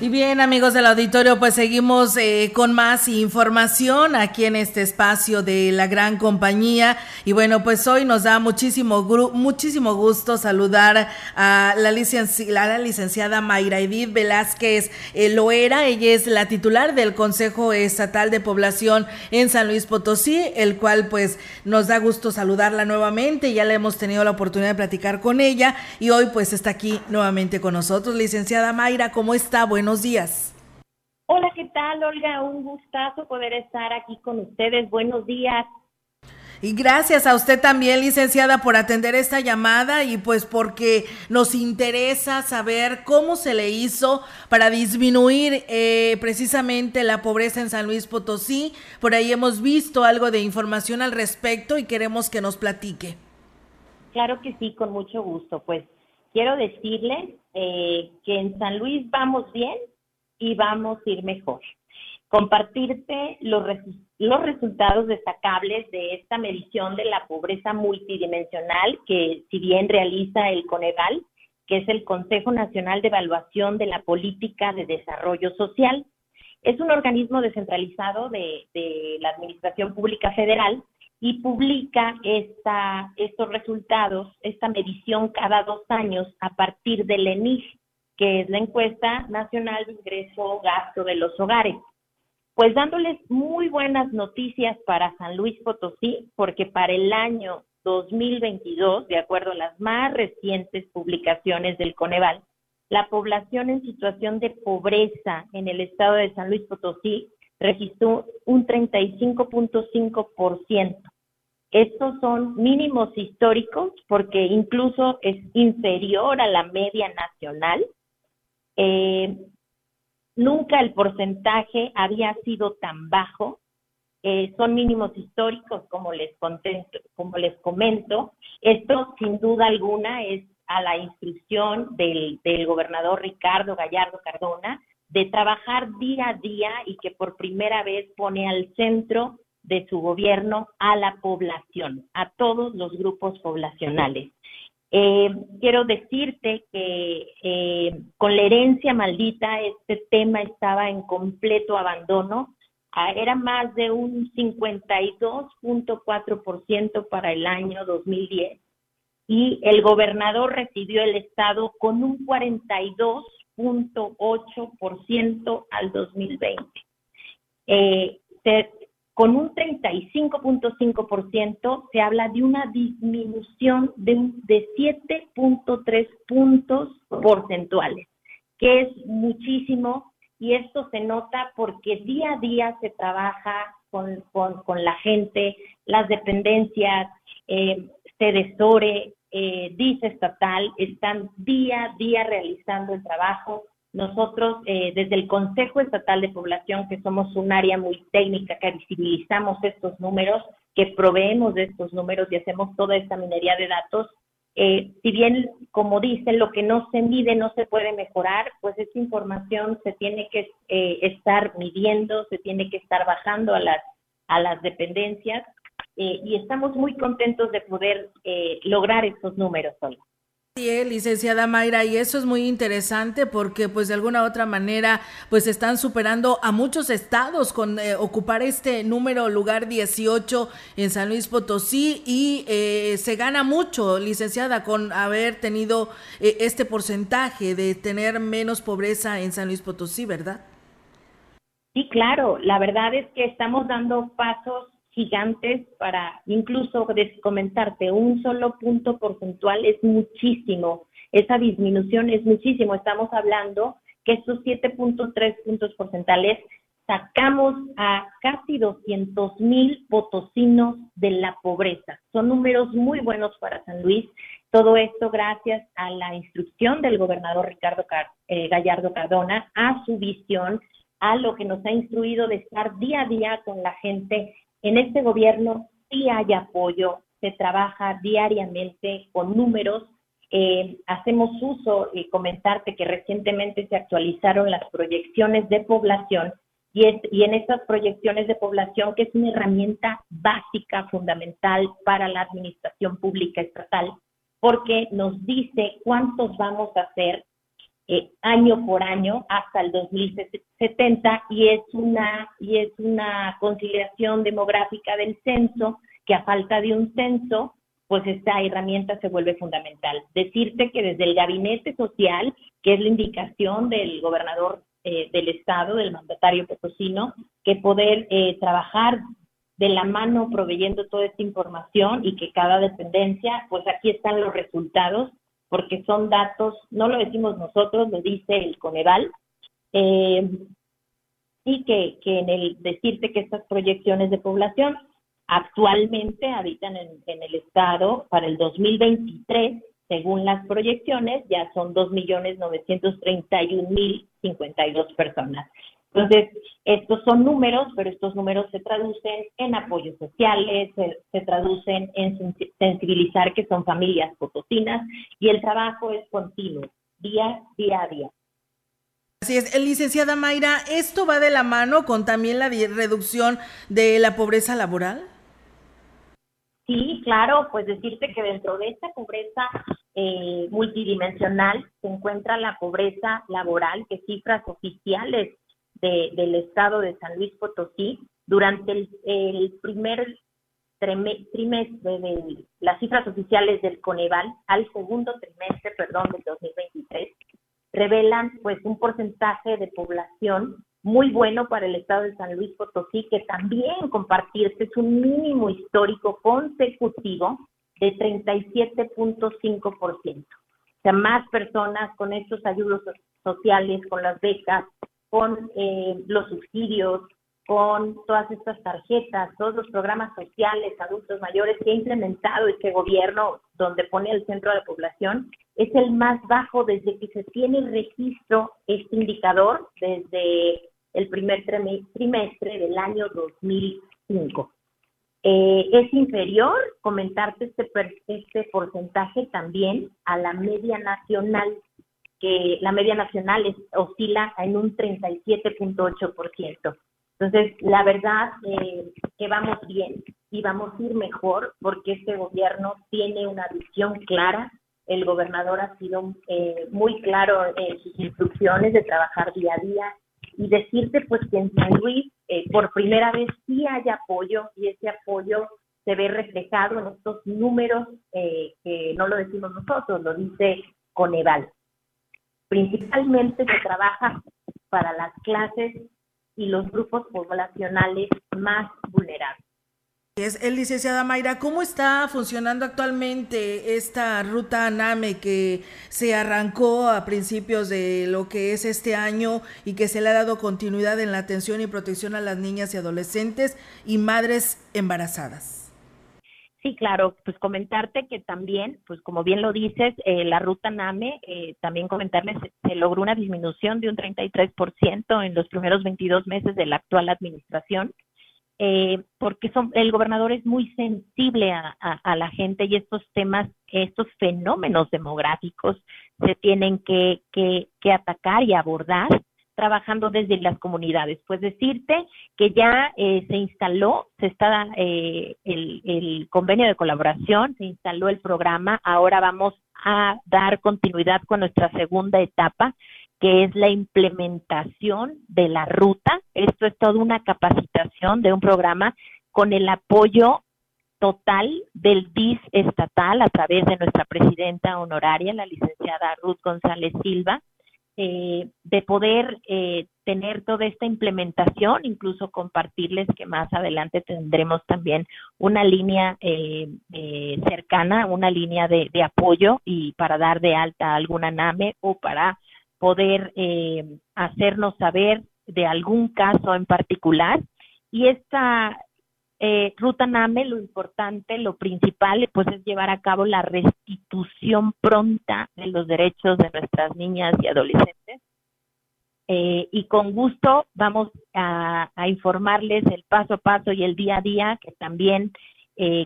Y bien, amigos del auditorio, pues seguimos eh, con más información aquí en este espacio de la gran compañía. Y bueno, pues hoy nos da muchísimo, muchísimo gusto saludar a la, la licenciada Mayra Edith Velázquez eh, Loera. Ella es la titular del Consejo Estatal de Población en San Luis Potosí, el cual pues nos da gusto saludarla nuevamente. Ya le hemos tenido la oportunidad de platicar con ella y hoy pues está aquí nuevamente con nosotros. Licenciada Mayra, ¿cómo está? Bueno, buenos días. Hola, ¿qué tal, Olga? Un gustazo poder estar aquí con ustedes. Buenos días. Y gracias a usted también, licenciada, por atender esta llamada y pues porque nos interesa saber cómo se le hizo para disminuir eh, precisamente la pobreza en San Luis Potosí. Por ahí hemos visto algo de información al respecto y queremos que nos platique. Claro que sí, con mucho gusto. Pues quiero decirles eh, que en San Luis vamos bien y vamos a ir mejor. Compartirte los, los resultados destacables de esta medición de la pobreza multidimensional que si bien realiza el Coneval, que es el Consejo Nacional de Evaluación de la Política de Desarrollo Social. Es un organismo descentralizado de, de la Administración Pública Federal y publica estos resultados, esta medición cada dos años a partir del ENIG, que es la encuesta nacional de ingreso gasto de los hogares. Pues dándoles muy buenas noticias para San Luis Potosí, porque para el año 2022, de acuerdo a las más recientes publicaciones del Coneval, la población en situación de pobreza en el estado de San Luis Potosí registró un 35.5%. Estos son mínimos históricos porque incluso es inferior a la media nacional. Eh, nunca el porcentaje había sido tan bajo. Eh, son mínimos históricos, como les, como les comento. Esto, sin duda alguna, es a la instrucción del, del gobernador Ricardo Gallardo Cardona de trabajar día a día y que por primera vez pone al centro de su gobierno a la población, a todos los grupos poblacionales. Eh, quiero decirte que eh, con la herencia maldita este tema estaba en completo abandono. Ah, era más de un 52.4% para el año 2010 y el gobernador recibió el Estado con un 42.8% al 2020. Eh, con un 35.5% se habla de una disminución de, de 7.3 puntos porcentuales, que es muchísimo y esto se nota porque día a día se trabaja con, la gente, las dependencias, eh, CEDESORE, eh, estatal, están día a día realizando el trabajo. Nosotros, eh, desde el Consejo Estatal de Población, que somos un área muy técnica, que visibilizamos estos números, que proveemos de estos números y hacemos toda esta minería de datos, eh, si bien, como dicen, lo que no se mide no se puede mejorar, pues esta información se tiene que eh, estar midiendo, se tiene que estar bajando a las, a las dependencias y estamos muy contentos de poder lograr estos números hoy licenciada Mayra, y eso es muy interesante porque pues de alguna u otra manera pues están superando a muchos estados con eh, ocupar este número lugar 18 en San Luis Potosí y eh, se gana mucho, licenciada, con haber tenido eh, este porcentaje de tener menos pobreza en San Luis Potosí, ¿verdad? Sí, claro, la verdad es que estamos dando pasos gigantes para incluso comentarte un solo punto porcentual es muchísimo. Esa disminución es muchísimo. Estamos hablando que estos 7.3 puntos porcentuales sacamos a casi 200 mil potosinos de la pobreza. Son números muy buenos para San Luis. Todo esto gracias a la instrucción del gobernador Ricardo eh, Gallardo Cardona, a su visión, a lo que nos ha instruido de estar día a día con la gente en este gobierno sí hay apoyo, se trabaja diariamente con números. Eh, hacemos uso y comentarte que recientemente se actualizaron las proyecciones de población y, y en estas proyecciones de población, que es una herramienta básica, fundamental para la administración pública estatal, porque nos dice cuántos vamos a hacer eh, año por año hasta el 2070 y es una y es una conciliación demográfica del censo que a falta de un censo pues esta herramienta se vuelve fundamental. Decirte que desde el gabinete social, que es la indicación del gobernador eh, del estado, del mandatario potosino, que poder eh, trabajar de la mano proveyendo toda esta información y que cada dependencia, pues aquí están los resultados, porque son datos, no lo decimos nosotros, lo dice el Coneval, eh, y que, que en el decirte que estas proyecciones de población Actualmente habitan en, el estado para el 2023, según las proyecciones, ya son 2.931.052 personas. Entonces, estos son números, pero estos números se traducen en apoyos sociales, se, traducen en sensibilizar que son familias potosinas y el trabajo es continuo, día, día a día. Así es, licenciada Mayra, ¿esto va de la mano con también la reducción de la pobreza laboral? Sí, claro, pues decirte que dentro de esta pobreza eh, multidimensional se encuentra la pobreza laboral, que cifras oficiales del estado de San Luis Potosí, durante el, primer trimestre de las cifras oficiales del Coneval al segundo trimestre, perdón, del 2023, revelan pues un porcentaje de población muy bueno para el estado de San Luis Potosí, que también compartirse es un mínimo histórico consecutivo de 37.5%. O sea, más personas con estos ayudos sociales, con las becas, con eh, los subsidios, con todas estas tarjetas, todos los programas sociales, adultos mayores que ha implementado este gobierno, donde pone el centro de la población, es el más bajo desde que se tiene registro este indicador, desde el primer trimestre del año 2005. Eh, es inferior, comentarte este, este porcentaje también a la media nacional, que la media nacional oscila en un 37.8%. Entonces, la verdad eh, que vamos bien y vamos a ir mejor porque este gobierno tiene una visión clara. El gobernador ha sido eh, muy claro en sus instrucciones de trabajar día a día y decirte pues que en San Luis eh, por primera vez sí hay apoyo y ese apoyo se ve reflejado en estos números eh, que no lo decimos nosotros, lo dice Coneval. Principalmente se trabaja para las clases y los grupos poblacionales más vulnerables. Es el licenciada Mayra, ¿cómo está funcionando actualmente esta ruta ANAME que se arrancó a principios de lo que es este año y que se le ha dado continuidad en la atención y protección a las niñas y adolescentes y madres embarazadas? Sí, claro, pues comentarte que también, pues como bien lo dices, eh, la ruta NAME, eh, también comentarles, se, logró una disminución de un 33% en los primeros 22 meses de la actual administración eh, porque son, el gobernador es muy sensible a, la gente y estos temas, estos fenómenos demográficos se tienen que, atacar y abordar trabajando desde las comunidades. Pues decirte que ya eh, se instaló, se está eh, el, el convenio de colaboración, se instaló el programa, ahora vamos a dar continuidad con nuestra segunda etapa, que es la implementación de la ruta. Esto es toda una capacitación de un programa con el apoyo total del DIS estatal a través de nuestra presidenta honoraria, la licenciada Ruth González Silva, eh, de poder eh, tener toda esta implementación, incluso compartirles que más adelante tendremos también una línea eh, cercana, una línea de, de, apoyo y para dar de alta alguna NAME o para poder eh, hacernos saber de algún caso en particular. Y esta eh, ruta NAME, lo importante, lo principal, pues es llevar a cabo la restitución pronta de los derechos de nuestras niñas y adolescentes. Eh, y con gusto vamos a, informarles el paso a paso y el día a día, que también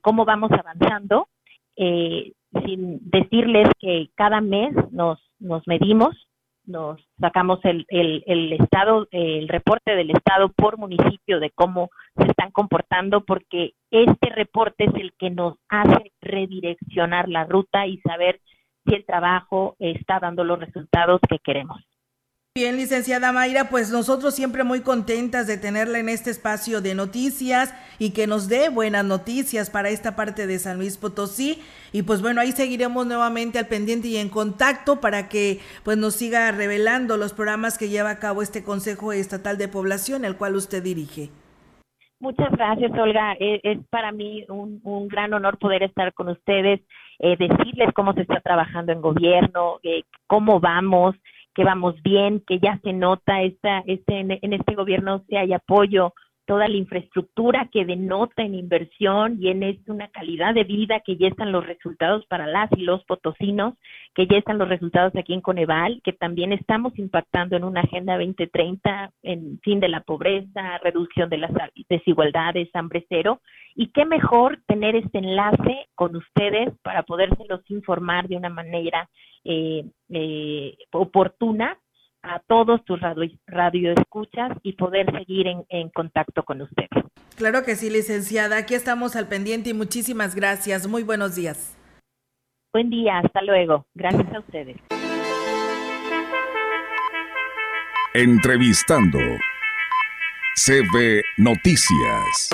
cómo vamos avanzando, sin decirles que cada mes nos, nos medimos nos sacamos el, el, el estado, el reporte del estado por municipio de cómo se están comportando, porque este reporte es el que nos hace redireccionar la ruta y saber si el trabajo está dando los resultados que queremos. Bien, licenciada Mayra, pues nosotros siempre muy contentas de tenerla en este espacio de noticias y que nos dé buenas noticias para esta parte de San Luis Potosí. Y pues bueno, ahí seguiremos nuevamente al pendiente y en contacto para que pues nos siga revelando los programas que lleva a cabo este Consejo Estatal de Población, el cual usted dirige. Muchas gracias, Olga. E, es, para mí un, gran honor poder estar con ustedes, eh, decirles cómo se está trabajando en gobierno, eh, cómo vamos que vamos bien, que ya se nota esta, este, en este gobierno si hay apoyo, toda la infraestructura que denota en inversión y en una calidad de vida que ya están los resultados para las y los potosinos, que ya están los resultados aquí en Coneval, que también estamos impactando en una agenda 2030 en fin de la pobreza, reducción de las desigualdades, hambre cero, y qué mejor tener este enlace con ustedes para podérselos informar de una manera eh, eh, oportuna a todos tus radio, escuchas y poder seguir en, en contacto con ustedes. Claro que sí, licenciada. Aquí estamos al pendiente y muchísimas gracias. Muy buenos días. Buen día, hasta luego. Gracias a ustedes. Entrevistando CB Noticias.